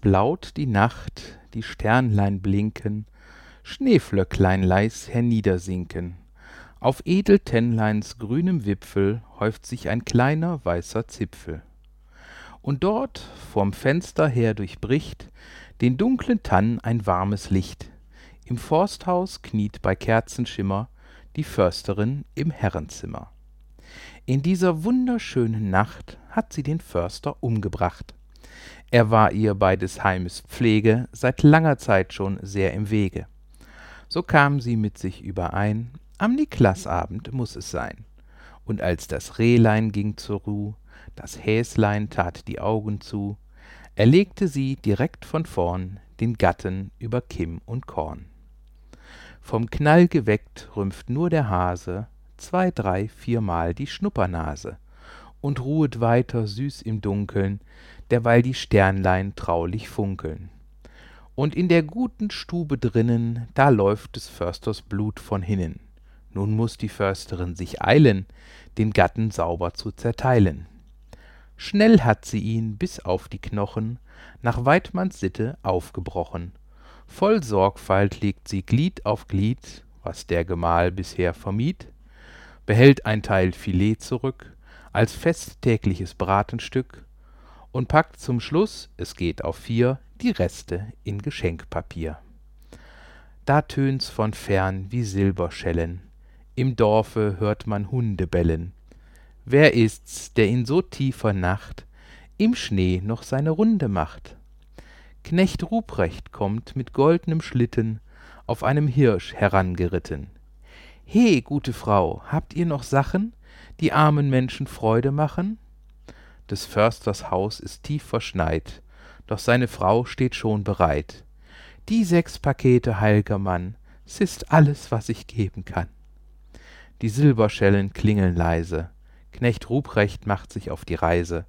Blaut die Nacht, die Sternlein blinken, Schneeflöcklein leis herniedersinken. Auf Edeltennleins grünem Wipfel Häuft sich ein kleiner weißer Zipfel. Und dort vorm Fenster her durchbricht Den dunklen Tann ein warmes Licht. Im Forsthaus kniet bei Kerzenschimmer Die Försterin im Herrenzimmer. In dieser wunderschönen Nacht Hat sie den Förster umgebracht. Er war ihr bei des Heimes Pflege Seit langer Zeit schon sehr im Wege. So kam sie mit sich überein, Am Niklasabend muss es sein. Und als das Rehlein ging zur Ruh, Das Häslein tat die Augen zu, Erlegte sie direkt von vorn Den Gatten über Kimm und Korn. Vom Knall geweckt rümpft nur der Hase Zwei, drei, viermal die Schnuppernase Und ruhet weiter süß im Dunkeln, Derweil die Sternlein traulich funkeln. Und in der guten Stube drinnen, Da läuft des Försters Blut von hinnen. Nun muss die Försterin sich eilen, Den Gatten sauber zu zerteilen. Schnell hat sie ihn bis auf die Knochen Nach Waidmanns Sitte aufgebrochen. Voll Sorgfalt legt sie Glied auf Glied, Was der Gemahl bisher vermied, Behält ein Teil Filet zurück, Als festtägliches Bratenstück, Und packt zum Schluß (es geht auf vier) Die Reste in Geschenkpapier. Da tönt's von fern wie Silberschellen, Im Dorfe hört man Hunde bellen. Wer ist's, der in so tiefer Nacht Im Schnee noch seine Runde macht? Knecht Ruprecht kommt mit goldnem Schlitten Auf einem Hirsch herangeritten. He, gute Frau, habt ihr noch Sachen, Die armen Menschen Freude machen? Des Försters Haus ist tief verschneit, Doch seine Frau steht schon bereit. Die sechs Pakete, heil'ger Mann, S ist alles, was ich geben kann. Die Silberschellen klingeln leise, Knecht Ruprecht macht sich auf die Reise.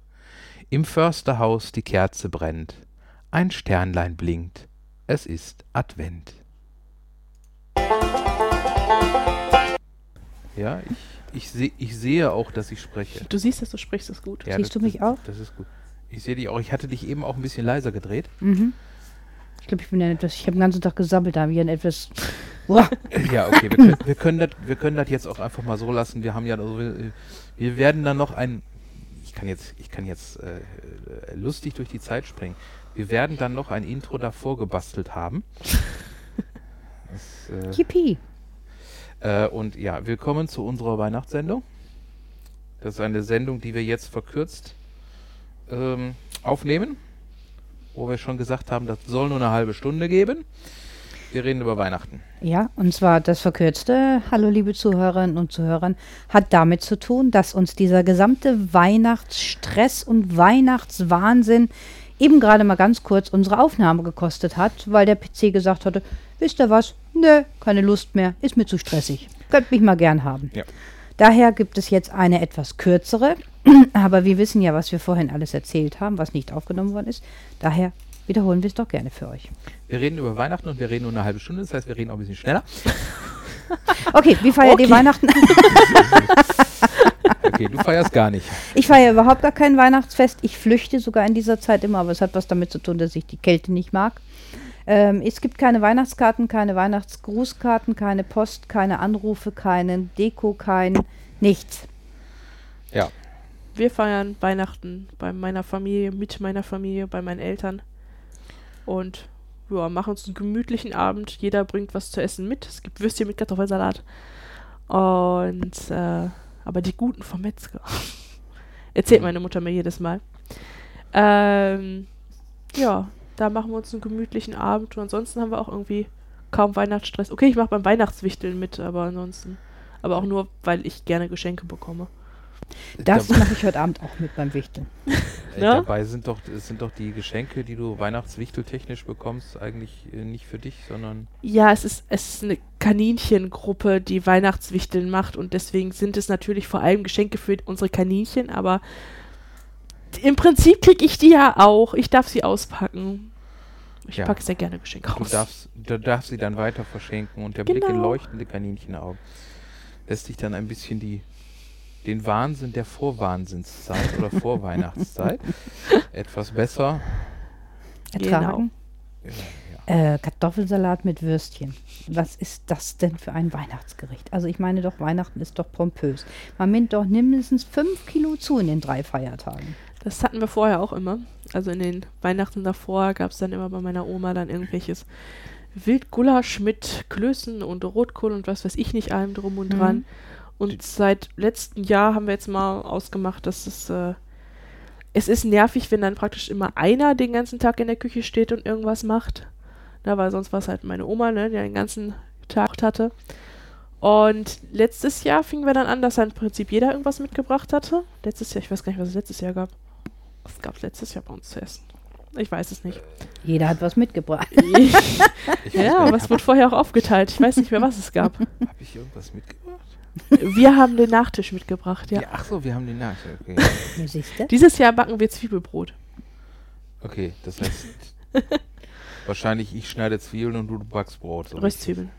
Im Försterhaus die Kerze brennt, Ein Sternlein blinkt, es ist Advent. Ja, ich, ich, seh, ich sehe auch, dass ich spreche. Du siehst, dass du sprichst, ist gut. Ja, Siehst das, du mich das, auch? Das ist gut. Ich sehe dich auch. Ich hatte dich eben auch ein bisschen leiser gedreht. Mhm. Ich glaube, ich bin ja etwas, ich habe den ganzen Tag gesammelt, da habe ich ein etwas. Ja, okay, wir können, wir können das wir können das jetzt auch einfach mal so lassen. Wir haben ja also, wir, wir werden dann noch ein ich kann jetzt ich kann jetzt äh, äh, lustig durch die Zeit springen. Wir werden dann noch ein Intro davor gebastelt haben. Das, Yippie. Äh, und ja, willkommen zu unserer Weihnachtssendung. Das ist eine Sendung, die wir jetzt verkürzt ähm, aufnehmen, wo wir schon gesagt haben, das soll nur eine halbe Stunde geben. Wir reden über Weihnachten. Ja, und zwar das verkürzte, hallo liebe Zuhörerinnen und Zuhörer, hat damit zu tun, dass uns dieser gesamte Weihnachtsstress und Weihnachtswahnsinn eben gerade mal ganz kurz unsere Aufnahme gekostet hat, weil der PC gesagt hatte, wisst ihr was? Nö, keine Lust mehr, ist mir zu stressig. Könnt mich mal gern haben. Ja. Daher gibt es jetzt eine etwas kürzere, aber wir wissen ja, was wir vorhin alles erzählt haben, was nicht aufgenommen worden ist. Daher wiederholen wir es doch gerne für euch. Wir reden über Weihnachten und wir reden nur eine halbe Stunde, das heißt, wir reden auch ein bisschen schneller. Okay, wie feiert ihr Okay. Weihnachten? Okay, du feierst gar nicht. Ich feiere überhaupt gar kein Weihnachtsfest. Ich flüchte sogar in dieser Zeit immer, aber es hat was damit zu tun, dass ich die Kälte nicht mag. Ähm, es gibt keine Weihnachtskarten, keine Weihnachtsgrußkarten, keine Post, keine Anrufe, keinen Deko, kein nichts. Ja, Wir feiern Weihnachten bei meiner Familie, mit meiner Familie, bei meinen Eltern. Und ja, machen uns einen gemütlichen Abend. Jeder bringt was zu essen mit. Es gibt Würstchen mit Kartoffelsalat. Und äh, aber die guten vom Metzger. Erzählt meine Mutter mir jedes Mal. Ähm, ja, da machen wir uns einen gemütlichen Abend. Und ansonsten haben wir auch irgendwie kaum Weihnachtsstress. Okay, ich mache beim Weihnachtswichteln mit, aber ansonsten. Aber auch nur, weil ich gerne Geschenke bekomme. Das mache ich heute Abend auch mit beim Wichteln. äh, dabei sind doch, sind doch die Geschenke, die du weihnachtswichteltechnisch bekommst, eigentlich äh, nicht für dich, sondern Ja, es ist, es ist eine Kaninchengruppe, die Weihnachtswichteln macht und deswegen sind es natürlich vor allem Geschenke für unsere Kaninchen, aber im Prinzip kriege ich die ja auch. Ich darf sie auspacken. Ich Ja. packe sehr gerne Geschenke du aus. darfst, du darfst sie dann weiter verschenken und der Blick in Genau. leuchtende Kaninchenaugen lässt dich dann ein bisschen die, den Wahnsinn der Vorwahnsinnszeit oder Vorweihnachtszeit etwas besser ertragen. Ja, ja. Äh, Kartoffelsalat mit Würstchen. Was ist das denn für ein Weihnachtsgericht? Also ich meine doch, Weihnachten ist doch pompös. Man nimmt doch mindestens fünf Kilo zu in den drei Feiertagen. Das hatten wir vorher auch immer. Also in den Weihnachten davor gab es dann immer bei meiner Oma dann irgendwelches Wildgulasch mit Klößen und Rotkohl und was weiß ich nicht allem drum und Mhm. dran. Und seit letztem Jahr haben wir jetzt mal ausgemacht, dass es äh, es ist nervig, wenn dann praktisch immer einer den ganzen Tag in der Küche steht und irgendwas macht. Na, weil sonst war es halt meine Oma, ne, die den ganzen Tag hatte. Und letztes Jahr fingen wir dann an, dass dann im Prinzip jeder irgendwas mitgebracht hatte. Letztes Jahr, ich weiß gar nicht, was es letztes Jahr gab. Was gab es letztes Jahr bei uns zu essen? Ich weiß es nicht. Jeder hat was mitgebracht. Ich weiß ja, aber es wurde vorher auch aufgeteilt. Ich weiß nicht mehr, was es gab. Habe ich irgendwas mitgebracht? Wir haben den Nachtisch mitgebracht, ja. ach so, wir haben die Nachricht. Okay. Ja? Dieses Jahr backen wir Zwiebelbrot. okay, das heißt, wahrscheinlich ich schneide Zwiebeln und du backst Brot. so Röstzwiebeln.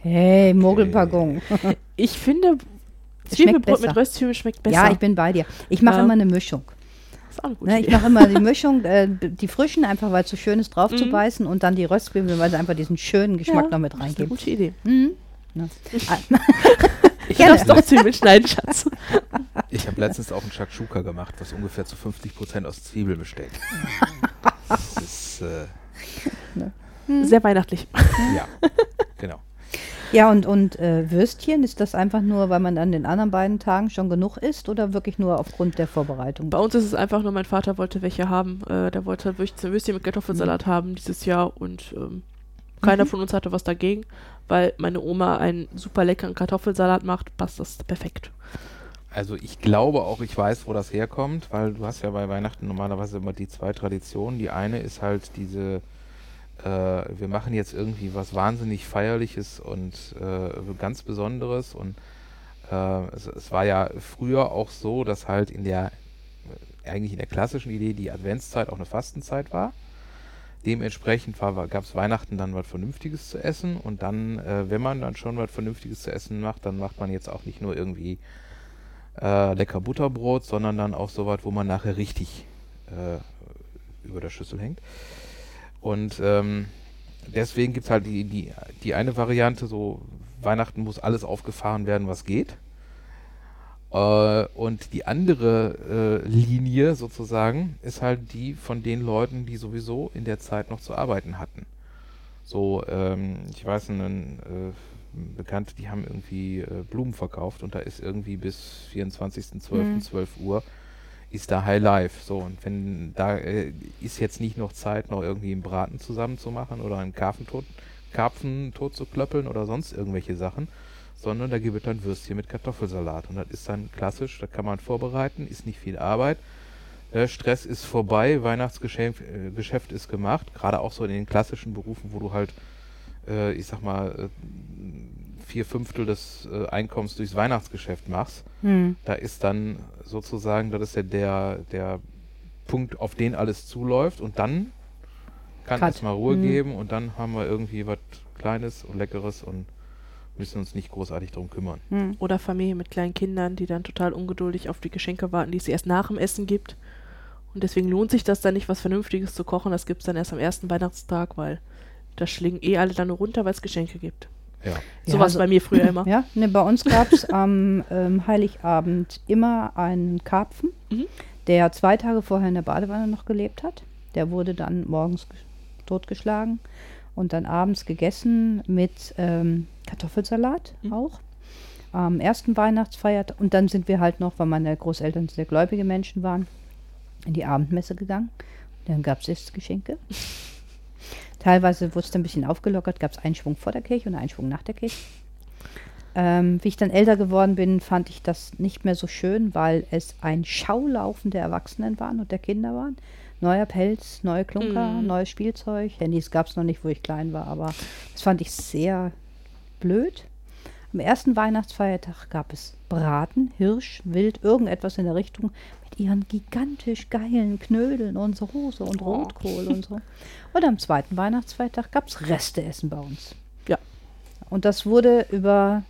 Hey, Mogelpackung. Ich finde, Zwiebelbrot mit. Röstzwiebeln schmeckt besser. Ja, ich bin bei dir. Ich mache Ähm, immer eine Mischung. Das ist auch eine gute Ne, ich mache immer die Mischung, äh, die frischen, einfach weil es so schön ist, drauf zu Mhm. beißen und dann die Röstzwiebeln, weil sie einfach diesen schönen Geschmack Ja, noch mit Das ist eine reingeben. gute Idee. Mhm. Ja. Ich Gerne. darfst doch Zwiebeln schneiden, Schatz. Ich habe letztens auch einen Shakshuka gemacht, was ungefähr zu 50% aus Zwiebeln besteht. Das ist, äh, Sehr weihnachtlich. ja. Ja, und, und äh, Würstchen, ist das einfach nur, weil man an den anderen beiden Tagen schon genug isst oder wirklich nur aufgrund der Vorbereitung? Bei uns ist es einfach nur, mein Vater wollte welche haben. Äh, der wollte Würstchen, Würstchen mit Kartoffelsalat haben dieses Jahr und ähm, keiner Mhm. von uns hatte was dagegen, weil meine Oma einen super leckeren Kartoffelsalat macht, passt das perfekt. Also ich glaube auch, ich weiß, wo das herkommt, weil du hast ja bei Weihnachten normalerweise immer die zwei Traditionen. Die eine ist halt diese, äh, wir machen jetzt irgendwie was wahnsinnig Feierliches und äh, ganz Besonderes. Und äh, es, es war ja früher auch so, dass halt in der, eigentlich in der klassischen Idee die Adventszeit auch eine Fastenzeit war. Dementsprechend gab es Weihnachten dann was Vernünftiges zu essen und dann, äh, wenn man dann schon was Vernünftiges zu essen macht, dann macht man jetzt auch nicht nur irgendwie äh, lecker Butterbrot, sondern dann auch so was, wo man nachher richtig äh, über der Schüssel hängt. Und ähm, deswegen gibt es halt die, die, die eine Variante, so Weihnachten muss alles aufgefahren werden, was geht. Äh, und die andere äh, Linie sozusagen ist halt die von den Leuten, die sowieso in der Zeit noch zu arbeiten hatten. So, ähm, ich weiß, einen äh, Bekannte, die haben irgendwie äh, Blumen verkauft und da ist irgendwie bis 24.12. Mhm. 12 Uhr ist da High Life. So, und wenn da äh, ist jetzt nicht noch Zeit, noch irgendwie einen Braten zusammen zu machen oder einen Karpfen tot, Karpfen tot zu klöppeln oder sonst irgendwelche Sachen, sondern da gibt es dann Würstchen mit Kartoffelsalat. Und das ist dann klassisch, da kann man vorbereiten, ist nicht viel Arbeit. Äh, Stress ist vorbei, Weihnachtsgeschäft äh, Geschäft ist gemacht, gerade auch so in den klassischen Berufen, wo du halt, äh, ich sag mal, äh, vier Fünftel des äh, Einkommens durchs Weihnachtsgeschäft machst. Hm. Da ist dann sozusagen, das ist ja der, der Punkt, auf den alles zuläuft und dann kann Cut. erstmal Ruhe Mhm. geben und dann haben wir irgendwie was Kleines und Leckeres und müssen uns nicht großartig drum kümmern. Hm. Oder Familie mit kleinen Kindern, die dann total ungeduldig auf die Geschenke warten, die es erst nach dem Essen gibt. Und deswegen lohnt sich das dann nicht, was Vernünftiges zu kochen. Das gibt es dann erst am ersten Weihnachtstag, weil da schlingen eh alle dann nur runter, weil es Geschenke gibt. Ja. So Ja, war es also- bei mir früher immer. Ja, ne, bei uns gab es am ähm, Heiligabend immer einen Karpfen, Mhm. der zwei Tage vorher in der Badewanne noch gelebt hat. Der wurde dann morgens ge- totgeschlagen und dann abends gegessen mit ähm, Kartoffelsalat Mhm. auch. Am ersten Weihnachtsfeiertag und dann sind wir halt noch, weil meine Großeltern sehr gläubige Menschen waren, in die Abendmesse gegangen. Dann gab es Geschenke. Teilweise wurde es dann ein bisschen aufgelockert, gab es einen Schwung vor der Kirche und einen Schwung nach der Kirche. Ähm, wie ich dann älter geworden bin, fand ich das nicht mehr so schön, weil es ein Schaulaufen der Erwachsenen waren und der Kinder waren. Neuer Pelz, neue Klunker, Mhm. neues Spielzeug. Handys gab es noch nicht, wo ich klein war, aber das fand ich sehr blöd. Am ersten Weihnachtsfeiertag gab es Braten, Hirsch, Wild, irgendetwas in der Richtung mit ihren gigantisch geilen Knödeln und Soße und Oh. Rotkohl und so. Und am zweiten Weihnachtsfeiertag gab es Resteessen bei uns. Ja. Und das wurde über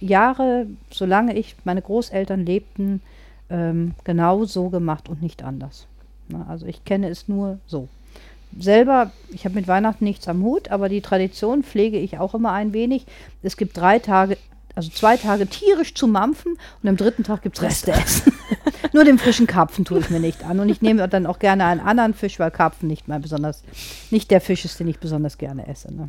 Jahre, solange ich, meine Großeltern lebten, ähm, genau so gemacht und nicht anders. Ne? Also ich kenne es nur so. Selber, ich habe mit Weihnachten nichts am Hut, aber die Tradition pflege ich auch immer ein wenig. Es gibt drei Tage, also zwei Tage tierisch zu mampfen und am dritten Tag gibt es Reste essen. nur den frischen Karpfen tue ich mir nicht an. Und ich nehme dann auch gerne einen anderen Fisch, weil Karpfen nicht mal besonders, nicht der Fisch ist, den ich besonders gerne esse. Ne?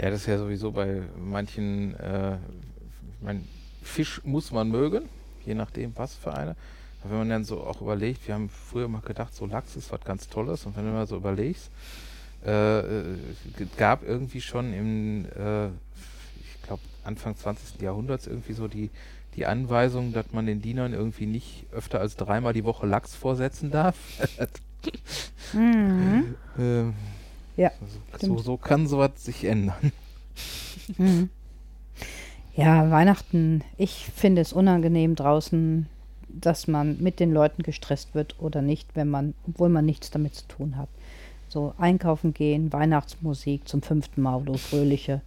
Ja, das ist ja sowieso bei manchen, äh, ich mein, Fisch muss man mögen, je nachdem, was für eine. Aber wenn man dann so auch überlegt, wir haben früher mal gedacht, so Lachs ist was ganz Tolles. Und wenn du mal so überlegst, äh, äh, gab irgendwie schon im, äh, ich glaube, Anfang 20. Jahrhunderts irgendwie so die, die Anweisung, dass man den Dienern irgendwie nicht öfter als dreimal die Woche Lachs vorsetzen darf. Mhm. ähm, Ja, also, so, so kann sowas sich ändern. Mhm. Ja, Weihnachten, ich finde es unangenehm draußen, dass man mit den Leuten gestresst wird oder nicht, wenn man, obwohl man nichts damit zu tun hat. So einkaufen gehen, Weihnachtsmusik zum fünften Mal oder fröhliche,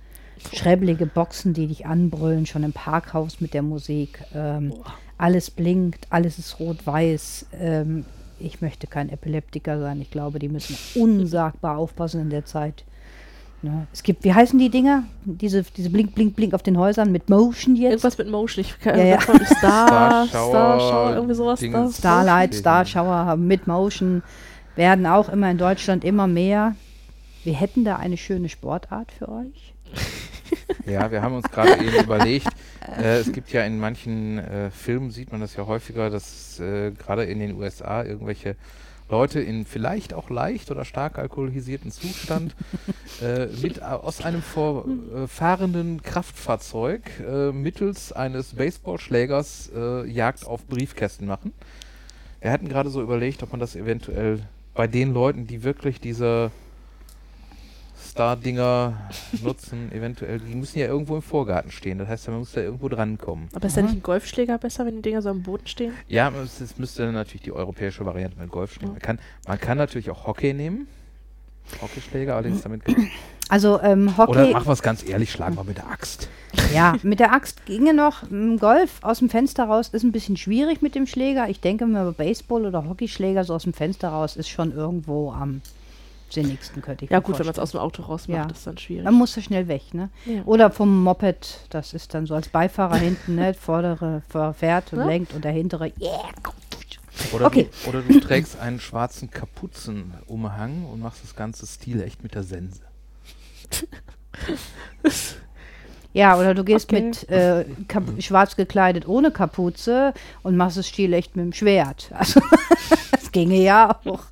schräbbelige Boxen, die dich anbrüllen, schon im Parkhaus mit der Musik. Ähm, alles blinkt, alles ist rot-weiß. Ähm, ich möchte kein Epileptiker sein. Ich glaube, die müssen unsagbar aufpassen in der Zeit. Ne? Es gibt, wie heißen die Dinger? Diese, diese Blink, Blink, Blink auf den Häusern mit Motion jetzt? Irgendwas mit Motion. Ich kann Ja, ja. von Star, Star Shower, Star Shower, irgendwie sowas. Dingens. Starlight. Star Shower haben mit Motion, werden auch immer in Deutschland immer mehr. Wir hätten da eine schöne Sportart für euch. Ja, wir haben uns gerade eben überlegt, äh, es gibt ja in manchen äh, Filmen, sieht man das ja häufiger, dass äh, gerade in den USA irgendwelche Leute in vielleicht auch leicht oder stark alkoholisierten Zustand äh, mit a- aus einem vorfahrenden Kraftfahrzeug äh, mittels eines Baseballschlägers äh, Jagd auf Briefkästen machen. Wir hatten gerade so überlegt, ob man das eventuell bei den Leuten, die wirklich diese Star-Dinger nutzen, eventuell, die müssen ja irgendwo im Vorgarten stehen. Das heißt, man muss da irgendwo drankommen. Aber ist ja nicht ein Golfschläger besser, wenn die Dinger so am Boden stehen? Ja, es, es müsste dann natürlich die europäische Variante mit Golf stehen. Man kann, man kann natürlich auch Hockey nehmen. Hockeyschläger, allerdings damit. Also ähm, Oder Hockey, machen wir es ganz ehrlich, schlagen wir mit der Axt. ja, mit der Axt ginge noch. Golf aus dem Fenster raus ist ein bisschen schwierig mit dem Schläger. Ich denke mal, Baseball oder Hockeyschläger so aus dem Fenster raus ist schon irgendwo am sinnigsten, könnte ich Ja mir gut, wenn man es vorstellen. aus dem Auto rausmacht, Ja. ist dann schwierig. Man muss da schnell weg, ne? Ja. Oder vom Moped, das ist dann so als Beifahrer hinten, ne? Vordere fährt und Ja. lenkt und der hintere, yeah. Oder, Okay. du, oder du trägst einen schwarzen Kapuzenumhang und machst das ganze Stil echt mit der Sense. Ja, oder du gehst Okay. mit äh, schwarz gekleidet ohne Kapuze und machst es stilecht mit dem Schwert. Also, das ginge ja auch.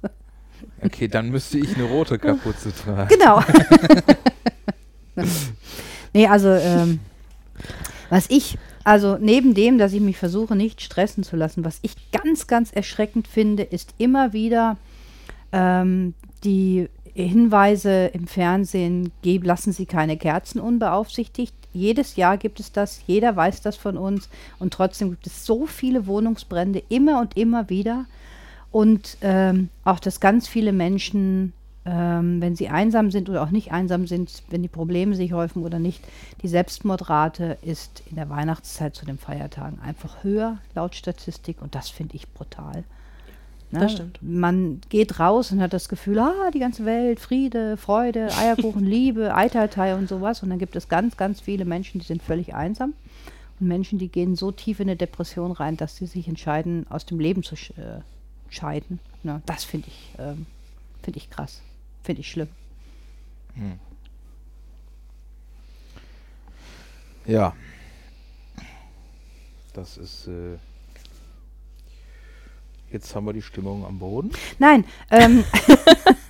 Okay, dann müsste ich eine rote Kapuze tragen. Genau. nee, also, ähm, was ich, also neben dem, dass ich mich versuche, nicht stressen zu lassen, was ich ganz, ganz erschreckend finde, ist immer wieder ähm, die Hinweise im Fernsehen, geb, lassen Sie keine Kerzen unbeaufsichtigt. Jedes Jahr gibt es das, jeder weiß das von uns und trotzdem gibt es so viele Wohnungsbrände immer und immer wieder. Und ähm, auch, dass ganz viele Menschen, ähm, wenn sie einsam sind oder auch nicht einsam sind, wenn die Probleme sich häufen oder nicht, die Selbstmordrate ist in der Weihnachtszeit zu den Feiertagen einfach höher, laut Statistik. Und das finde ich brutal. Ne? Das stimmt. Man geht raus und hat das Gefühl, ah, die ganze Welt, Friede, Freude, Eierkuchen, Liebe, Eitertei und sowas. Und dann gibt es ganz, ganz viele Menschen, die sind völlig einsam. Und Menschen, die gehen so tief in eine Depression rein, dass sie sich entscheiden, aus dem Leben zu äh, scheiden. Ne? Das finde ich, ähm, finde ich krass. Finde ich schlimm. Ja. Das ist. Äh Jetzt haben wir die Stimmung am Boden. Nein, ähm,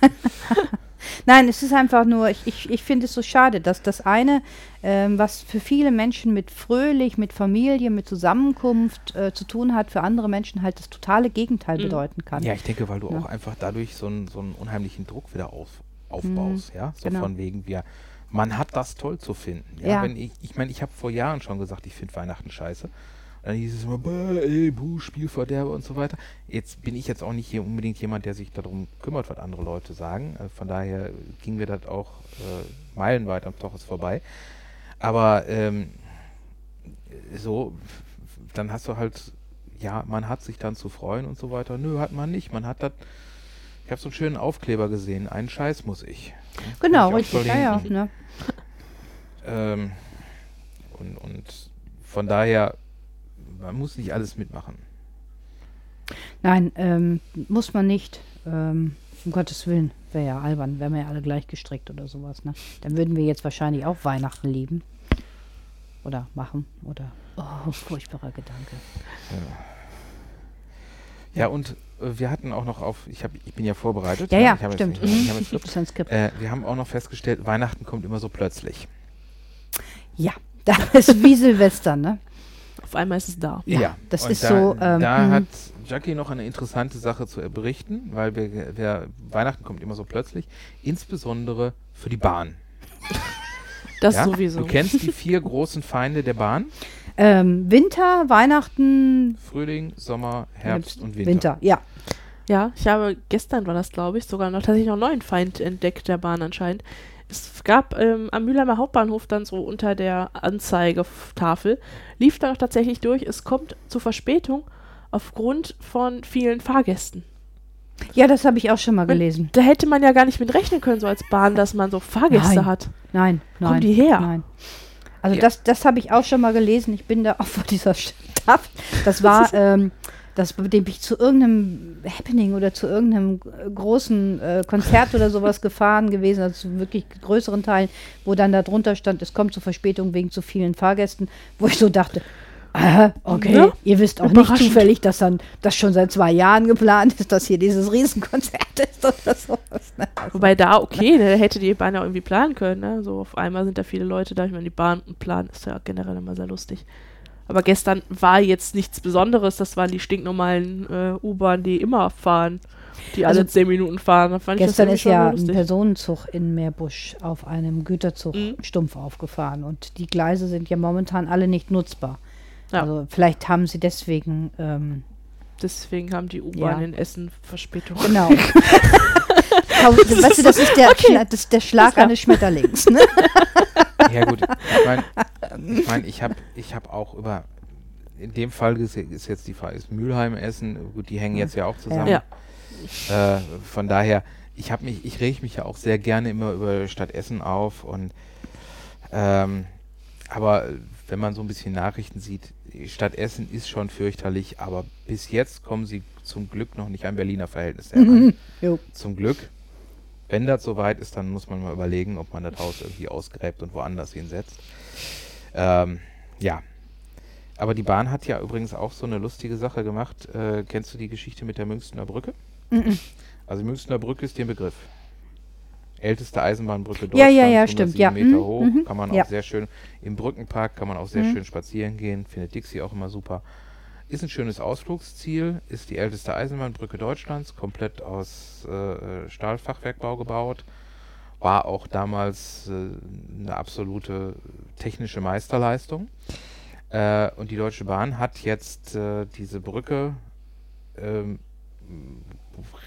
nein, es ist einfach nur, ich, ich, ich finde es so schade, dass das eine, ähm, was für viele Menschen mit fröhlich, mit Familie, mit Zusammenkunft äh, zu tun hat, für andere Menschen halt das totale Gegenteil Mhm. bedeuten kann. Ja, ich denke, weil du Ja. auch einfach dadurch so einen, so einen unheimlichen Druck wieder auf, aufbaust, ja. So genau. von wegen, wir, man hat das toll zu finden. Ja, Ja. wenn ich, ich meine, ich habe vor Jahren schon gesagt, ich finde Weihnachten scheiße. Dann hieß es immer, ey, buh, Spielverderber und so weiter. Jetzt bin ich jetzt auch nicht hier unbedingt jemand, der sich darum kümmert, was andere Leute sagen. Also von daher ging mir das auch äh, meilenweit am Toches vorbei. Aber ähm, so, dann hast du halt ja, man hat sich dann zu freuen und so weiter. Nö, hat man nicht. Man hat das. Ich habe so einen schönen Aufkleber gesehen. Einen Scheiß muss ich. Genau, ich richtig. Ja, ja, ne? Ähm, und, und von daher, man muss nicht alles mitmachen. Nein, ähm, muss man nicht. Ähm, um Gottes Willen. Wäre ja albern. Wären wir ja alle gleich gestrickt oder sowas. Ne? Dann würden wir jetzt wahrscheinlich auch Weihnachten lieben. Oder machen. Oder. Oh, furchtbarer Gedanke. Ja, und äh, wir hatten auch noch auf, ich, hab, ich bin ja vorbereitet. Ja, ne? ja, ich hab stimmt. Jetzt, ich Mhm. hab jetzt, Skript. äh, wir haben auch noch festgestellt, Weihnachten kommt immer so plötzlich. Ja, das ist wie Silvester, ne? Auf einmal ist es da. Ja, das und ist da, so, ähm, da mhm. hat Jackie noch eine interessante Sache zu berichten, weil wir, wir, Weihnachten kommt immer so plötzlich, insbesondere für die Bahn. Das Ja? sowieso. Du kennst die vier großen Feinde der Bahn? Ähm, Winter, Weihnachten, Frühling, Sommer, Herbst und Winter. Winter. Ja. Ja, ich habe gestern war das, glaube ich, sogar noch tatsächlich noch einen neuen Feind entdeckt der Bahn anscheinend. Es gab ähm, am Mülheimer Hauptbahnhof dann so unter der Anzeigetafel, lief da noch tatsächlich durch, es kommt zu Verspätung aufgrund von vielen Fahrgästen. Ja, das habe ich auch schon mal gelesen. Da hätte man ja gar nicht mit rechnen können, so als Bahn, dass man so Fahrgäste Nein. hat. Nein, nein. Kommen die her? Nein. Also Ja. das, das habe ich auch schon mal gelesen. Ich bin da auch vor dieser Stadt. Das war, ähm, das bin ich zu irgendeinem Happening oder zu irgendeinem großen äh, Konzert oder sowas gefahren gewesen, also zu wirklich größeren Teilen, wo dann da drunter stand, es kommt zu Verspätung wegen zu vielen Fahrgästen, wo ich so dachte, aha, okay, Ja, ihr wisst auch nicht zufällig, dass dann das schon seit zwei Jahren geplant ist, dass hier dieses Riesenkonzert ist oder sowas. Ne? Also, Wobei da, okay, ne, hätte die Bahn ja irgendwie planen können. Ne? So auf einmal sind da viele Leute da. Ich meine, die Bahn und Plan ist ja generell immer sehr lustig. Aber gestern war jetzt nichts Besonderes. Das waren die stinknormalen äh, U-Bahnen, die immer fahren. Die alle Also zehn Minuten fahren. Gestern ist ja ein. Personenzug in Meerbusch auf einem Güterzug Mhm. stumpf aufgefahren und die Gleise sind ja momentan alle nicht nutzbar. Ja. Also vielleicht haben sie deswegen ähm, Deswegen haben die U-Bahn Ja. in Essen Verspätung. genau. Weißt du, das ist der, Schla das ist der Schlag eines Schmetterlings. Ne? Ja gut, ich meine, ich, mein, ich habe ich hab auch über, in dem Fall ist, ist jetzt die Frage, ist Mülheim, Essen, gut, die hängen jetzt ja auch zusammen. Ja. Äh, von daher, ich habe mich, ich reg mich ja auch sehr gerne immer über Stadt Essen auf und ähm, aber wenn man so ein bisschen Nachrichten sieht, die Stadt Essen ist schon fürchterlich, aber bis jetzt kommen sie zum Glück noch nicht an Berliner Verhältnisse heran. Jo. Zum Glück. Wenn das soweit ist, dann muss man mal überlegen, ob man das Haus irgendwie ausgräbt und woanders hinsetzt. Ähm, ja. Aber die Bahn hat ja übrigens auch so eine lustige Sache gemacht. Äh, kennst du die Geschichte mit der Münchner Brücke? Mhm. Also die Münchner Brücke ist dir ein Begriff. Älteste Eisenbahnbrücke Ja, Deutschlands. ja, ja, 107 stimmt, ja. Meter Mhm, hoch. mhm, Kann man ja. auch sehr schön im Brückenpark kann man auch sehr Mhm. schön spazieren gehen. Findet Dixie auch immer super. Ist ein schönes Ausflugsziel. Ist die älteste Eisenbahnbrücke Deutschlands. Komplett aus äh, Stahlfachwerkbau gebaut. War auch damals äh, eine absolute technische Meisterleistung. Äh, und die Deutsche Bahn hat jetzt äh, diese Brücke ähm,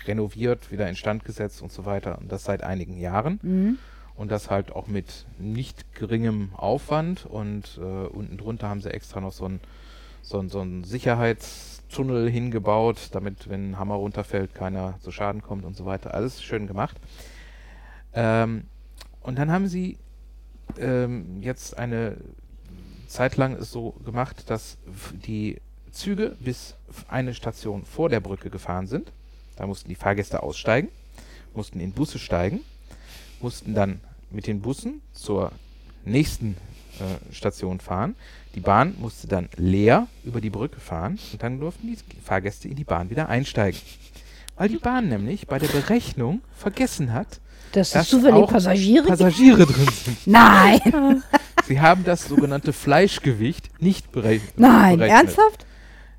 renoviert, wieder instand gesetzt und so weiter. Und das seit einigen Jahren. Mhm. Und das halt auch mit nicht geringem Aufwand. Und äh, unten drunter haben sie extra noch so einen so ein- so ein Sicherheitstunnel hingebaut, damit, wenn ein Hammer runterfällt, keiner zu Schaden kommt und so weiter. Alles schön gemacht. Ähm, und dann haben sie ähm, jetzt eine Zeit lang es so gemacht, dass die Züge bis eine Station vor der Brücke gefahren sind. Da mussten die Fahrgäste aussteigen, mussten in Busse steigen, mussten dann mit den Bussen zur nächsten äh, Station fahren. Die Bahn musste dann leer über die Brücke fahren und dann durften die Fahrgäste in die Bahn wieder einsteigen. Weil die Bahn nämlich bei der Berechnung vergessen hat, Das dass zufällig auch Passagiere. Passagiere drin sind. Nein, Sie haben das sogenannte Fleischgewicht nicht berech nein, berechnet. ernsthaft?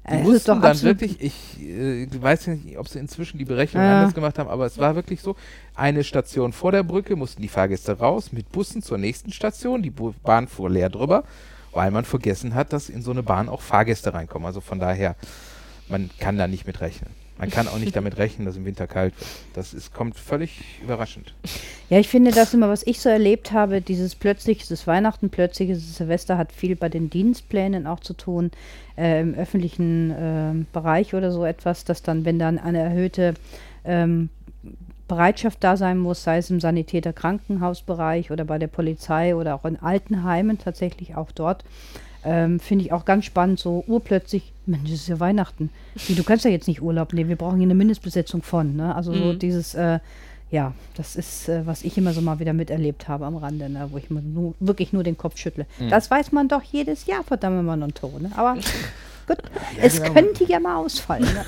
Die das ist mussten doch dann wirklich, ich äh, weiß nicht, ob sie inzwischen die Berechnung Ja. anders gemacht haben, aber es war wirklich so, eine Station vor der Brücke mussten die Fahrgäste raus, mit Bussen zur nächsten Station, die Bahn fuhr leer drüber, weil man vergessen hat, dass in so eine Bahn auch Fahrgäste reinkommen. Also von daher, man kann da nicht mit rechnen. Man kann auch nicht damit rechnen, dass im Winter kalt wird. Das ist, kommt völlig überraschend. Ja, ich finde das immer, was ich so erlebt habe, dieses plötzlich, das Weihnachten, plötzliches Silvester hat viel bei den Dienstplänen auch zu tun, äh, im öffentlichen äh, Bereich oder so etwas, dass dann, wenn dann eine erhöhte ähm, Bereitschaft da sein muss, sei es im Sanitäter Krankenhausbereich oder bei der Polizei oder auch in Altenheimen, tatsächlich auch dort, ähm, finde ich auch ganz spannend, so urplötzlich, Mensch, es ist ja Weihnachten. Wie, du kannst ja jetzt nicht Urlaub nehmen, wir brauchen hier eine Mindestbesetzung von. Ne? Also so Mhm. dieses, äh, ja, das ist, äh, was ich immer so mal wieder miterlebt habe am Rande, ne? wo ich mir nur, wirklich nur den Kopf schüttle. Mhm. Das weiß man doch jedes Jahr, verdammt Mann und To. Ne? Aber gut, Ja, es genau. könnte ja mal ausfallen. Ne?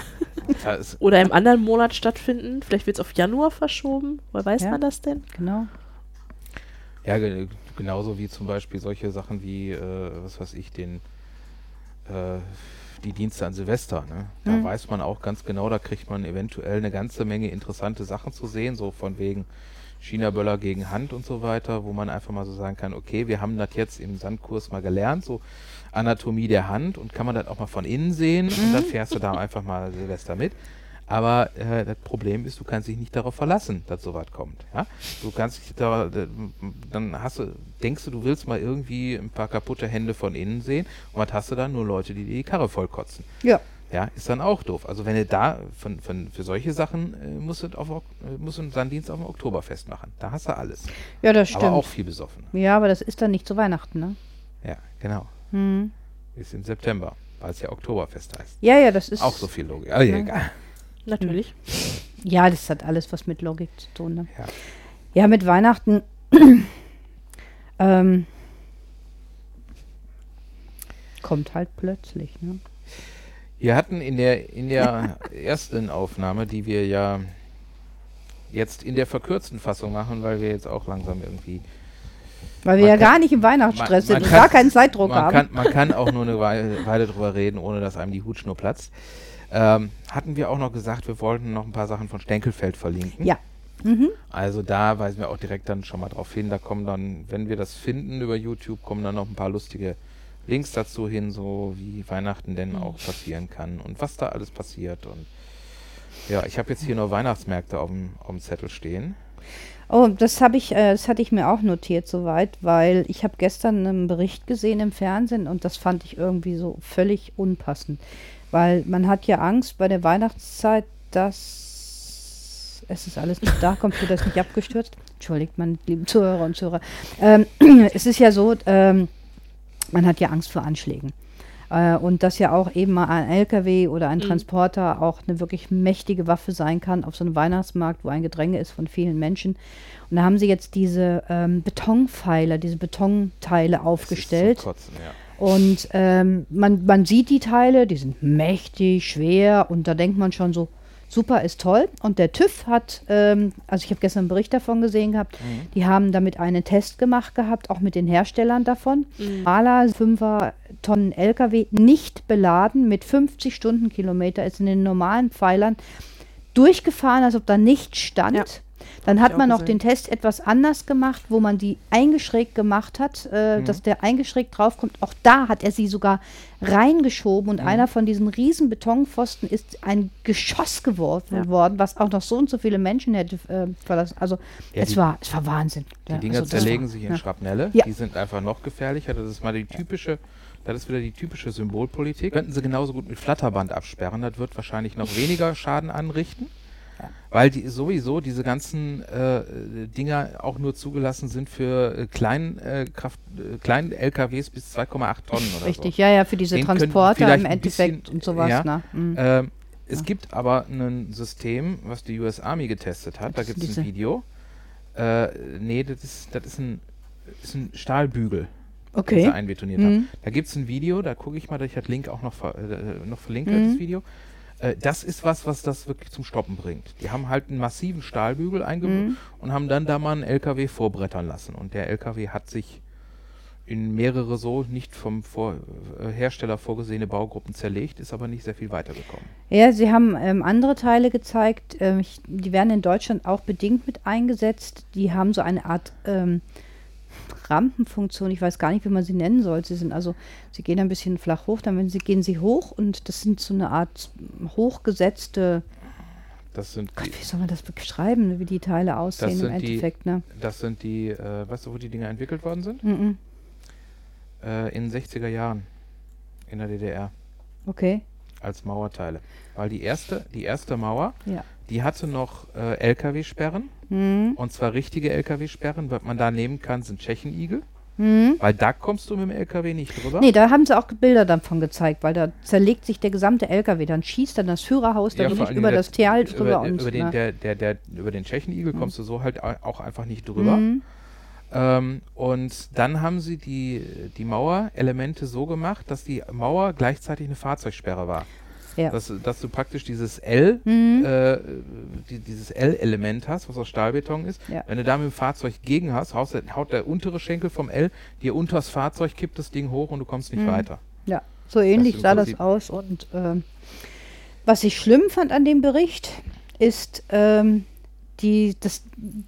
Oder im anderen Monat stattfinden. Vielleicht wird es auf Januar verschoben. Woher weiß Ja. man das denn? Genau. ja, ge- genauso wie zum Beispiel solche Sachen wie, äh, was weiß ich, den äh, die Dienste an Silvester. Ne? Da Mhm. weiß man auch ganz genau, da kriegt man eventuell eine ganze Menge interessante Sachen zu sehen, so von wegen China-Böller gegen Hand und so weiter, wo man einfach mal so sagen kann, okay, wir haben das jetzt im Sandkurs mal gelernt, so Anatomie der Hand und kann man das auch mal von innen sehen und dann fährst du da einfach mal Silvester mit. Aber äh, das Problem ist, du kannst dich nicht darauf verlassen, dass sowas kommt. Ja? Du kannst dich da, da- dann hast du, denkst du, du willst mal irgendwie ein paar kaputte Hände von innen sehen und was hast du dann? Nur Leute, die dir die Karre vollkotzen. Ja. Ja, ist dann auch doof. Also wenn du da von, von, für solche Sachen äh, musst du auf, äh, musst du einen Sanddienst auf dem Oktoberfest machen. Da hast du alles. Ja, das stimmt. Aber auch viel besoffen. ja, aber das ist dann nicht zu Weihnachten, ne? Ja, genau. Hm. Ist im September, weil es ja Oktoberfest heißt. Ja, ja, das ist. Auch so viel Logik. Aber Ja. egal. Natürlich. Ja, das hat alles was mit Logik zu tun. Ne? Ja. Ja, mit Weihnachten. ähm, kommt halt plötzlich. Ne? Wir hatten in der, in der ersten Aufnahme, die wir ja jetzt in der verkürzten Fassung machen, weil wir jetzt auch langsam irgendwie. Weil wir Man ja kann- gar nicht im Weihnachtsstress man- man sind und gar keinen Zeitdruck Man haben. kann, man kann auch nur eine Weile, Weile drüber reden, ohne dass einem die Hutschnur platzt. Ähm, hatten wir auch noch gesagt, wir wollten noch ein paar Sachen von Stenkelfeld verlinken. Ja. Mhm. Also da weisen wir auch direkt dann schon mal drauf hin. Da kommen dann, wenn wir das finden über YouTube, kommen dann noch ein paar lustige Links dazu hin, so wie Weihnachten denn auch passieren kann und was da alles passiert. Und ja, ich habe jetzt hier nur Weihnachtsmärkte auf dem Zettel stehen. Oh, das habe ich, äh, das hatte ich mir auch notiert soweit, weil ich habe gestern einen Bericht gesehen im Fernsehen und das fand ich irgendwie so völlig unpassend. Weil man hat ja Angst bei der Weihnachtszeit, dass es ist alles nicht da, Computer ist nicht abgestürzt. Entschuldigt, meine lieben Zuhörer und Zuhörer. Ähm, es ist ja so, ähm, man hat ja Angst vor Anschlägen. Äh, und dass ja auch eben mal ein LKW oder ein Mhm. Transporter auch eine wirklich mächtige Waffe sein kann auf so einem Weihnachtsmarkt, wo ein Gedränge ist von vielen Menschen. Und da haben sie jetzt diese ähm, Betonpfeiler, diese Betonteile aufgestellt. Das ist zum Kotzen, ja. Und ähm, man, man sieht die Teile, die sind mächtig, schwer und da denkt man schon so, super, ist toll. Und der TÜV hat, ähm, also ich habe gestern einen Bericht davon gesehen gehabt, die haben damit einen Test gemacht gehabt, auch mit den Herstellern davon. Mhm. Maler 5er Tonnen LKW nicht beladen mit 50 Stundenkilometer ist in den normalen Pfeilern durchgefahren, als ob da nichts stand. Ja. Dann hat man noch den Test etwas anders gemacht, wo man die eingeschrägt gemacht hat, äh, dass der eingeschrägt draufkommt. Auch da hat er sie sogar reingeschoben und einer von diesen riesen Betonpfosten ist ein Geschoss geworfen Ja. worden, was auch noch so und so viele Menschen hätte äh, verlassen. Also Ja, es die- war, es war Wahnsinn. Die Ja, Dinger also zerlegen war- sich in. Schrapnelle. Die sind einfach noch gefährlicher. Das ist mal die typische, das ist wieder die typische Symbolpolitik. Könnten sie genauso gut mit Flatterband absperren. Das wird wahrscheinlich noch weniger Schaden anrichten. Weil die sowieso diese ganzen äh, Dinger auch nur zugelassen sind für äh, kleinen, äh, Kraft, äh, kleinen LKWs bis 2,8 Tonnen oder Richtig, so. ja, ja, für diese Den Transporter im Endeffekt bisschen, und sowas. ja, ne? Mhm. Ähm, es gibt aber ein System, was die US Army getestet hat. Da Das gibt sind es ein Video. Äh, nee, das ist, das ist ein, ist ein Stahlbügel, den sie okay. einbetoniert Mhm. haben. Da gibt es ein Video, da gucke ich mal, dass ich das Link auch noch, ver äh, noch verlinke, Mhm. das Video. Äh, das ist was, was das wirklich zum Stoppen bringt. Die haben halt einen massiven Stahlbügel eingebaut Mhm. und haben dann da mal einen LKW vorbrettern lassen. Und der LKW hat sich in mehrere so nicht vom Vor äh, Hersteller vorgesehene Baugruppen zerlegt, ist aber nicht sehr viel weitergekommen. Ja, sie haben ähm, andere Teile gezeigt. Ähm, ich, die werden in Deutschland auch bedingt mit eingesetzt. Die haben so eine Art ähm, Rampenfunktion. Ich weiß gar nicht, wie man sie nennen soll. Sie sind also, sie gehen ein bisschen flach hoch, dann wenn sie, gehen sie hoch und das sind so eine Art hochgesetzte Das sind Gott, wie soll man das beschreiben, wie die Teile aussehen im sind die- Endeffekt, ne? das sind die, äh, weißt du, wo die Dinger entwickelt worden sind? Mhm. Äh, in den 60er Jahren in der DDR Okay. als Mauerteile. Weil die erste, die erste Mauer, Ja. die hatte noch äh, LKW-Sperren. Mhm. Und zwar richtige LKW-Sperren. Was man da nehmen kann, sind Tschechenigel. Mhm. Weil da kommst du mit dem LKW nicht drüber. Nee, da haben sie auch Bilder davon gezeigt, weil da zerlegt sich der gesamte LKW, dann schießt dann das Führerhaus da Ja, wirklich allen über das Tal der- drüber über, und über den, ne? der, der, der, über den Tschechenigel kommst du so halt au- auch einfach nicht drüber. Mhm. Ähm, und dann haben sie die, die Mauerelemente so gemacht, dass die Mauer gleichzeitig eine Fahrzeugsperre war. Ja. Dass, dass du praktisch dieses L, Mhm. äh, die, dieses L-Element hast, was aus Stahlbeton ist. Ja. Wenn du da mit dem Fahrzeug gegen hast, haust, der- haut der untere Schenkel vom L dir unters Fahrzeug, kippt das Ding hoch und du kommst nicht Mhm. weiter. Ja, so ähnlich im sah das aus. Und ähm, was ich schlimm fand an dem Bericht, ist ähm, die, das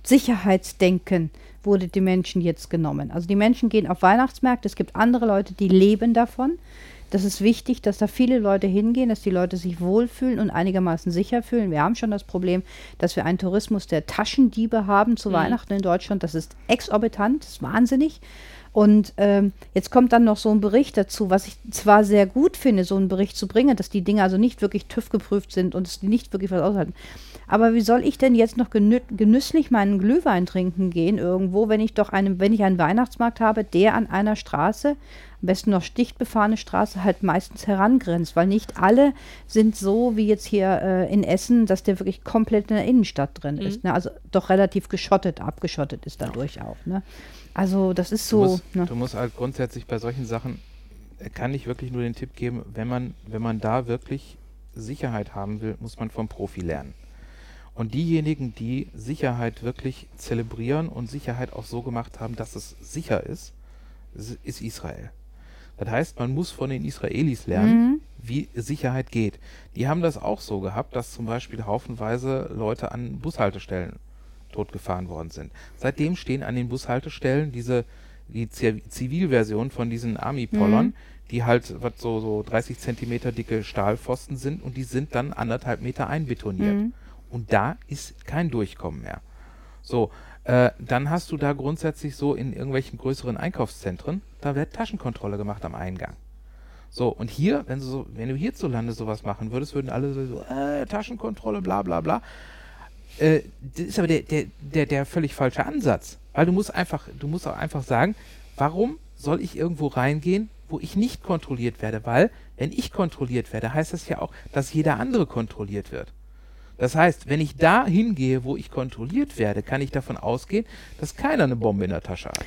Sicherheitsdenken wurde den Menschen jetzt genommen. Also die Menschen gehen auf Weihnachtsmärkte, es gibt andere Leute, die leben davon. Das ist wichtig, dass da viele Leute hingehen, dass die Leute sich wohlfühlen und einigermaßen sicher fühlen. Wir haben schon das Problem, dass wir einen Tourismus der Taschendiebe haben zu Mhm. Weihnachten in Deutschland. Das ist exorbitant, das ist wahnsinnig. Und ähm, jetzt kommt dann noch so ein Bericht dazu, was ich zwar sehr gut finde, so einen Bericht zu bringen, dass die Dinge also nicht wirklich TÜV geprüft sind und es nicht wirklich was aushalten. Aber wie soll ich denn jetzt noch genü genüsslich meinen Glühwein trinken gehen irgendwo, wenn ich doch einen, wenn ich einen Weihnachtsmarkt habe, der an einer Straße, am besten noch stichtbefahrene Straße, halt meistens herangrenzt, weil nicht alle sind so wie jetzt hier äh, in Essen, dass der wirklich komplett in der Innenstadt drin Mhm. ist. Ne? Also doch relativ geschottet, abgeschottet ist dadurch auch. Ne? Also das ist Du, so. musst, ne? du musst halt grundsätzlich bei solchen Sachen, äh, kann ich wirklich nur den Tipp geben, wenn man, wenn man da wirklich Sicherheit haben will, muss man vom Profi lernen. Und diejenigen, die Sicherheit wirklich zelebrieren und Sicherheit auch so gemacht haben, dass es sicher ist, ist Israel. Das heißt, man muss von den Israelis lernen, Mhm. wie Sicherheit geht. Die haben das auch so gehabt, dass zum Beispiel haufenweise Leute an Bushaltestellen totgefahren worden sind. Seitdem stehen an den Bushaltestellen diese die Zi- Zivilversion von diesen Army-Pollern, Mhm. die halt was so, so 30 Zentimeter dicke Stahlpfosten sind und die sind dann anderthalb Meter einbetoniert. Mhm. Und da ist kein Durchkommen mehr. So, äh, dann hast du da grundsätzlich so in irgendwelchen größeren Einkaufszentren, da wird Taschenkontrolle gemacht am Eingang. So, und hier, wenn du, so, wenn du hierzulande sowas machen würdest, würden alle so, äh, Taschenkontrolle, bla bla bla. Äh, das ist aber der, der, der, der völlig falsche Ansatz. Weil du musst einfach, du musst auch einfach sagen, warum soll ich irgendwo reingehen, wo ich nicht kontrolliert werde? Weil, wenn ich kontrolliert werde, heißt das ja auch, dass jeder andere kontrolliert wird. Das heißt, wenn ich da hingehe, wo ich kontrolliert werde, kann ich davon ausgehen, dass keiner eine Bombe in der Tasche hat.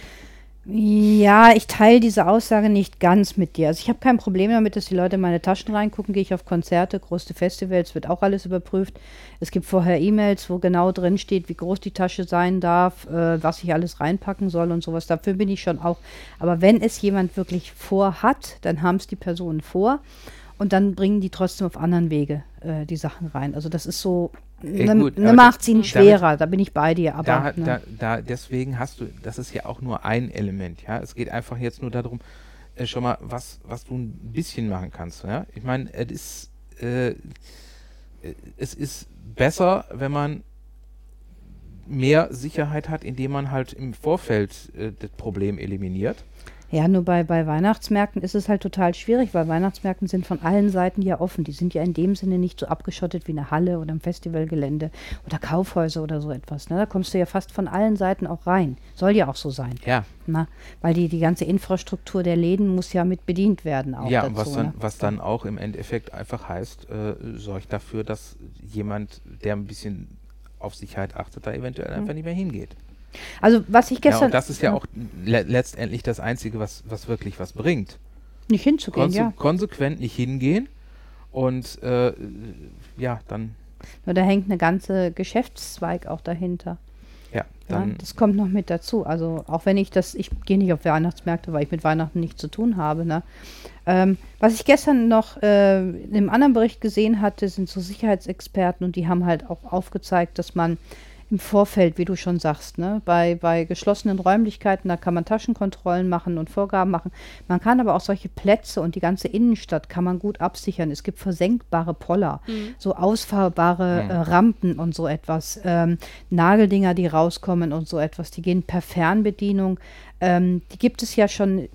Ja, ich teile diese Aussage nicht ganz mit dir. Also ich habe kein Problem damit, dass die Leute in meine Taschen reingucken. Gehe ich auf Konzerte, große Festivals, wird auch alles überprüft. Es gibt vorher E-Mails, wo genau drin steht, wie groß die Tasche sein darf, äh, was ich alles reinpacken soll und sowas. Dafür bin ich schon auch. Aber wenn es jemand wirklich vorhat, dann haben es die Personen vor. Und dann bringen die trotzdem auf anderen Wege äh, die Sachen rein. Also das ist so, Ja, ne, ne macht es ihnen damit- schwerer, da bin ich bei dir. Aber da, ne. da, da, deswegen hast du, das ist ja auch nur ein Element, ja. Es geht einfach jetzt nur darum, äh, schon mal, was, was du ein bisschen machen kannst, ja. Ich meine, es ist, äh, äh, es ist besser, wenn man mehr Sicherheit hat, indem man halt im Vorfeld äh, das Problem eliminiert. Ja, nur bei, bei Weihnachtsmärkten ist es halt total schwierig, weil Weihnachtsmärkten sind von allen Seiten ja offen. Die sind ja in dem Sinne nicht so abgeschottet wie eine Halle oder ein Festivalgelände oder Kaufhäuser oder so etwas. Ne? Da kommst du ja fast von allen Seiten auch rein. Soll ja auch so sein. Ja, Na? Weil die, die ganze Infrastruktur der Läden muss ja mit bedient werden. Auch ja, dazu, was, dann, ne? was dann auch im Endeffekt einfach heißt, äh, sorgt dafür, dass jemand, der ein bisschen auf Sicherheit achtet, da eventuell einfach nicht mehr hingeht. Also, was ich Ja, gestern. und das ist ja auch le letztendlich das Einzige, was, was wirklich was bringt. Nicht hinzugehen, Konse ja. Konsequent nicht hingehen und äh, ja, dann, Nur da hängt eine ganze Geschäftszweig auch dahinter. ja, Ja, das kommt noch mit dazu. Also auch wenn ich das, ich gehe nicht auf Weihnachtsmärkte, weil ich mit Weihnachten nichts zu tun habe. Ne? Ähm, was ich gestern noch äh, in einem anderen Bericht gesehen hatte, sind so Sicherheitsexperten und die haben halt auch aufgezeigt, dass man im Vorfeld, wie du schon sagst, ne? bei, bei geschlossenen Räumlichkeiten, da kann man Taschenkontrollen machen und Vorgaben machen. Man kann aber auch solche Plätze und die ganze Innenstadt kann man gut absichern. Es gibt versenkbare Poller, Mhm. so ausfahrbare Mhm. äh, Rampen und so etwas, ähm, Nageldinger, die rauskommen und so etwas, die gehen per Fernbedienung. Ähm, die gibt es ja schon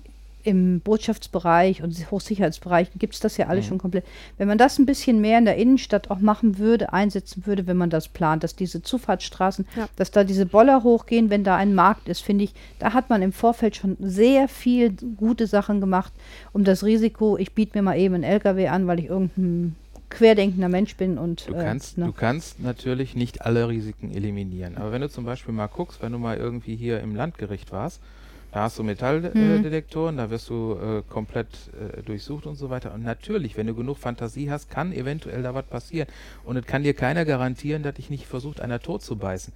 im Botschaftsbereich und Hochsicherheitsbereich gibt es das ja alles Mhm. schon komplett. Wenn man das ein bisschen mehr in der Innenstadt auch machen würde, einsetzen würde, wenn man das plant, dass diese Zufahrtsstraßen, Ja. dass da diese Boller hochgehen, wenn da ein Markt ist, finde ich, da hat man im Vorfeld schon sehr viel gute Sachen gemacht, um das Risiko, ich biete mir mal eben einen LKW an, weil ich irgendein querdenkender Mensch bin und Du äh, kannst, ne? du kannst natürlich nicht alle Risiken eliminieren. Aber wenn du zum Beispiel mal guckst, wenn du mal irgendwie hier im Landgericht warst, da hast du Metalldetektoren, da wirst du äh, komplett äh, durchsucht und so weiter. Und natürlich, wenn du genug Fantasie hast, kann eventuell da was passieren. Und es kann dir keiner garantieren, dass dich nicht versucht, einer tot zu beißen.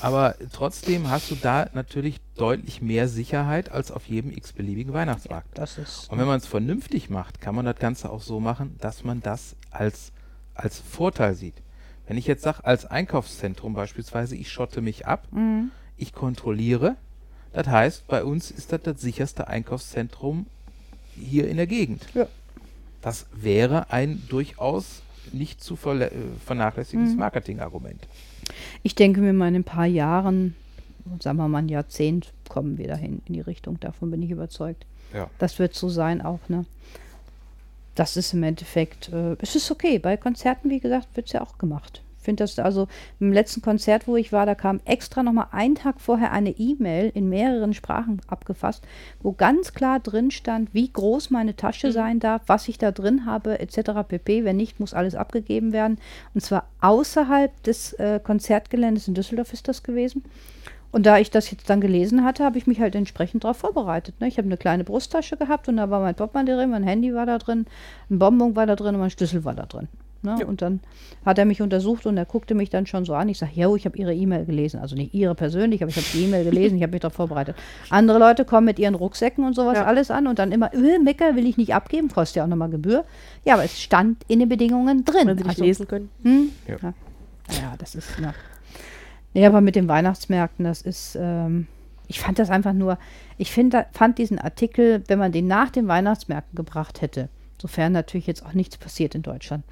Aber trotzdem hast du da natürlich deutlich mehr Sicherheit als auf jedem x-beliebigen Weihnachtsmarkt. ist Und wenn man es vernünftig macht, kann man das Ganze auch so machen, dass man das als, als Vorteil sieht. Wenn ich jetzt sage, als Einkaufszentrum beispielsweise, ich schotte mich ab, Mhm. ich kontrolliere, das heißt, bei uns ist das das sicherste Einkaufszentrum hier in der Gegend. Ja. Das wäre ein durchaus nicht zu äh, vernachlässigendes Mhm. Marketingargument. Ich denke mir mal in ein paar Jahren, sagen wir mal ein Jahrzehnt, kommen wir dahin in die Richtung. Davon bin ich überzeugt. Ja. Das wird so sein auch, ne? Das ist im Endeffekt, äh, es ist okay. Bei Konzerten, wie gesagt, wird es ja auch gemacht. Ich finde das also im letzten Konzert, wo ich war, da kam extra nochmal einen Tag vorher eine E-Mail in mehreren Sprachen abgefasst, wo ganz klar drin stand, wie groß meine Tasche Mhm. sein darf, was ich da drin habe, etc. pp. Wenn nicht, muss alles abgegeben werden. Und zwar außerhalb des äh, Konzertgeländes in Düsseldorf ist das gewesen. Und da ich das jetzt dann gelesen hatte, habe ich mich halt entsprechend darauf vorbereitet. Ne? Ich habe eine kleine Brusttasche gehabt und da war mein Portemonnaie drin, mein Handy war da drin, ein Bonbon war da drin und mein Schlüssel war da drin. Ne? Ja. Und dann hat er mich untersucht und er guckte mich dann schon so an. Ich sage, ja, ich habe Ihre E-Mail gelesen. Also nicht Ihre persönlich, aber ich habe die E-Mail gelesen, ich habe mich darauf vorbereitet. Andere Leute kommen mit ihren Rucksäcken und sowas Ja. alles an und dann immer, äh, Mecker will ich nicht abgeben, kostet ja auch nochmal Gebühr. Ja, aber es stand in den Bedingungen drin. Wenn sie nicht Also- lesen können. hm? Ja. Ja. ja, das ist. Ne. Nee, aber mit den Weihnachtsmärkten, das ist. Ähm, ich fand das einfach nur. Ich find, fand diesen Artikel, wenn man den nach den Weihnachtsmärkten gebracht hätte, sofern natürlich jetzt auch nichts passiert in Deutschland,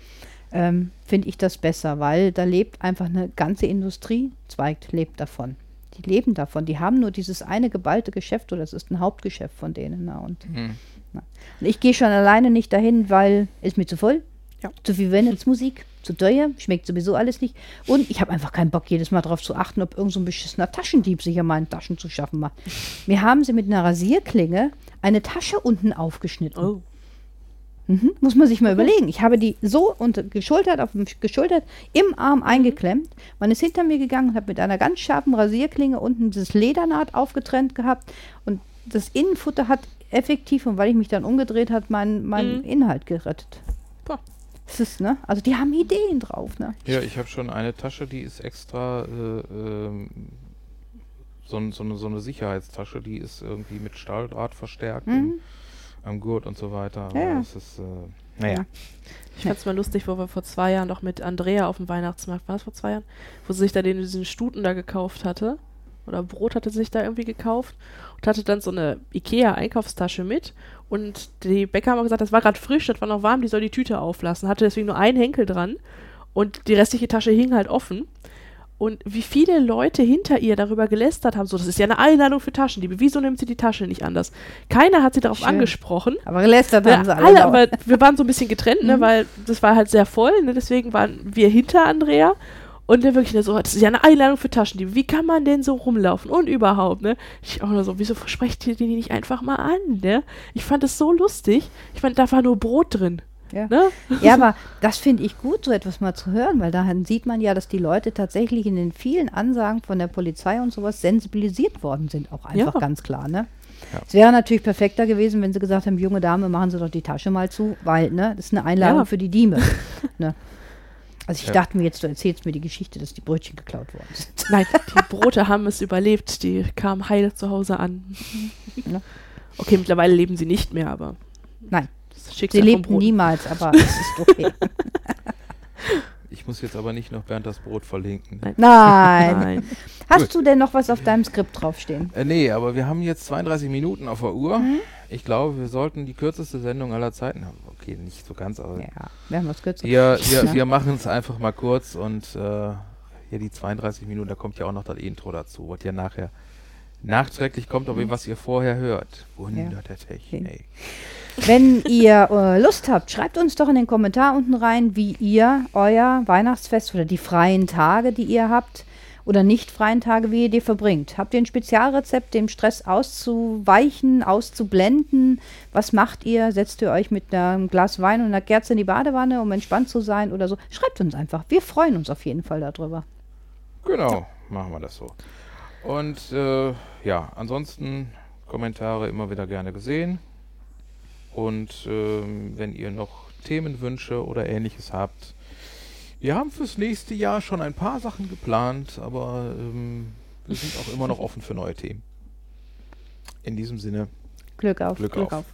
ähm, finde ich das besser, weil da lebt einfach eine ganze Industriezweig lebt davon. Die leben davon. Die haben nur dieses eine geballte Geschäft oder es ist ein Hauptgeschäft von denen. Na, und Hm. und ich gehe schon alleine nicht dahin, weil ist mir zu voll. Ja. Zu viel Weihnachtsmusik, zu teuer, schmeckt sowieso alles nicht. Und ich habe einfach keinen Bock, jedes Mal darauf zu achten, ob irgend so ein beschissener Taschendieb sich an meinen Taschen zu schaffen macht. Mir haben sie mit einer Rasierklinge eine Tasche unten aufgeschnitten. Oh. Mhm, muss man sich mal überlegen. Ich habe die so unter, geschultert, auf dem geschultert, im Arm eingeklemmt. Man ist hinter mir gegangen und hat mit einer ganz scharfen Rasierklinge unten dieses Ledernaht aufgetrennt gehabt. Und das Innenfutter hat effektiv, und weil ich mich dann umgedreht hat, meinen meinen Mhm. Inhalt gerettet. Boah. Das ist, ne? Also die haben Ideen drauf, ne? Ja, ich habe schon eine Tasche, die ist extra äh, ähm, so, so, eine, so eine Sicherheitstasche, die ist irgendwie mit Stahldraht verstärkt Mhm. Am Gurt und so weiter. Aber Ja, das ist, äh, naja. Ich fand's mal lustig, wo wir vor zwei Jahren noch mit Andrea auf dem Weihnachtsmarkt, war das vor zwei Jahren? Wo sie sich da den, diesen Stuten da gekauft hatte. Oder Brot hatte sie sich da irgendwie gekauft und hatte dann so eine Ikea-Einkaufstasche mit. Und die Bäcker haben gesagt, das war gerade frisch, das war noch warm, die soll die Tüte auflassen. Hatte deswegen nur einen Henkel dran und die restliche Tasche hing halt offen. Und wie viele Leute hinter ihr darüber gelästert haben, so, das ist ja eine Einladung für Taschendiebe. Wieso nimmt sie die Tasche nicht anders? Keiner hat sie darauf Schön. angesprochen. Aber gelästert Ja, haben sie alle. alle, aber wir waren so ein bisschen getrennt, ne, Mhm. weil das war halt sehr voll, ne, deswegen waren wir hinter Andrea und dann wirklich so, das ist ja eine Einladung für Taschendiebe, wie kann man denn so rumlaufen und überhaupt, ne? Ich auch nur so, wieso sprecht ihr die nicht einfach mal an, ne? Ich fand es so lustig, ich fand, da war nur Brot drin, Ja. ne? Ja, aber das finde ich gut, so etwas mal zu hören, weil daran sieht man ja, dass die Leute tatsächlich in den vielen Ansagen von der Polizei und sowas sensibilisiert worden sind, auch einfach Ja. ganz klar, ne? Ja. Es wäre natürlich perfekter gewesen, wenn sie gesagt haben, junge Dame, machen Sie doch die Tasche mal zu, weil, ne, das ist eine Einladung Ja. für die Diebe. ne? Also ich Ja. dachte mir jetzt, du erzählst mir die Geschichte, dass die Brötchen geklaut worden sind. Nein, die Brote haben es überlebt, die kamen heil zu Hause an. Ja. Okay, mittlerweile leben sie nicht mehr, aber Nein, sie Schicksal lebten Brot. niemals, aber es ist okay. Ich muss jetzt aber nicht noch Bernd das Brot verlinken. Nein. Nein. Nein. Hast du denn noch was auf deinem Skript draufstehen? Äh, nee, aber wir haben jetzt 32 Minuten auf der Uhr. Mhm. Ich glaube, wir sollten die kürzeste Sendung aller Zeiten haben. Okay, nicht so ganz, aber Ja, wir haben was kürzer. wir, wir, Ja. wir machen es einfach mal kurz und äh, hier die 32 Minuten, da kommt ja auch noch das Intro dazu, was ja nachher nachträglich kommt, aber was ihr vorher hört. Wunder Mhm. Ja. der Technik. Wenn ihr äh, Lust habt, schreibt uns doch in den Kommentar unten rein, wie ihr euer Weihnachtsfest oder die freien Tage, die ihr habt, oder nicht freien Tage, wie ihr die verbringt. Habt ihr ein Spezialrezept, dem Stress auszuweichen, auszublenden? Was macht ihr? Setzt ihr euch mit einem Glas Wein und einer Kerze in die Badewanne, um entspannt zu sein oder so? Schreibt uns einfach. Wir freuen uns auf jeden Fall darüber. Genau, machen wir das so. Und äh, ja, ansonsten Kommentare immer wieder gerne gesehen. Und ähm, wenn ihr noch Themenwünsche oder ähnliches habt, wir haben fürs nächste Jahr schon ein paar Sachen geplant, aber ähm, wir sind auch immer noch offen für neue Themen. In diesem Sinne, Glück auf. Glück auf.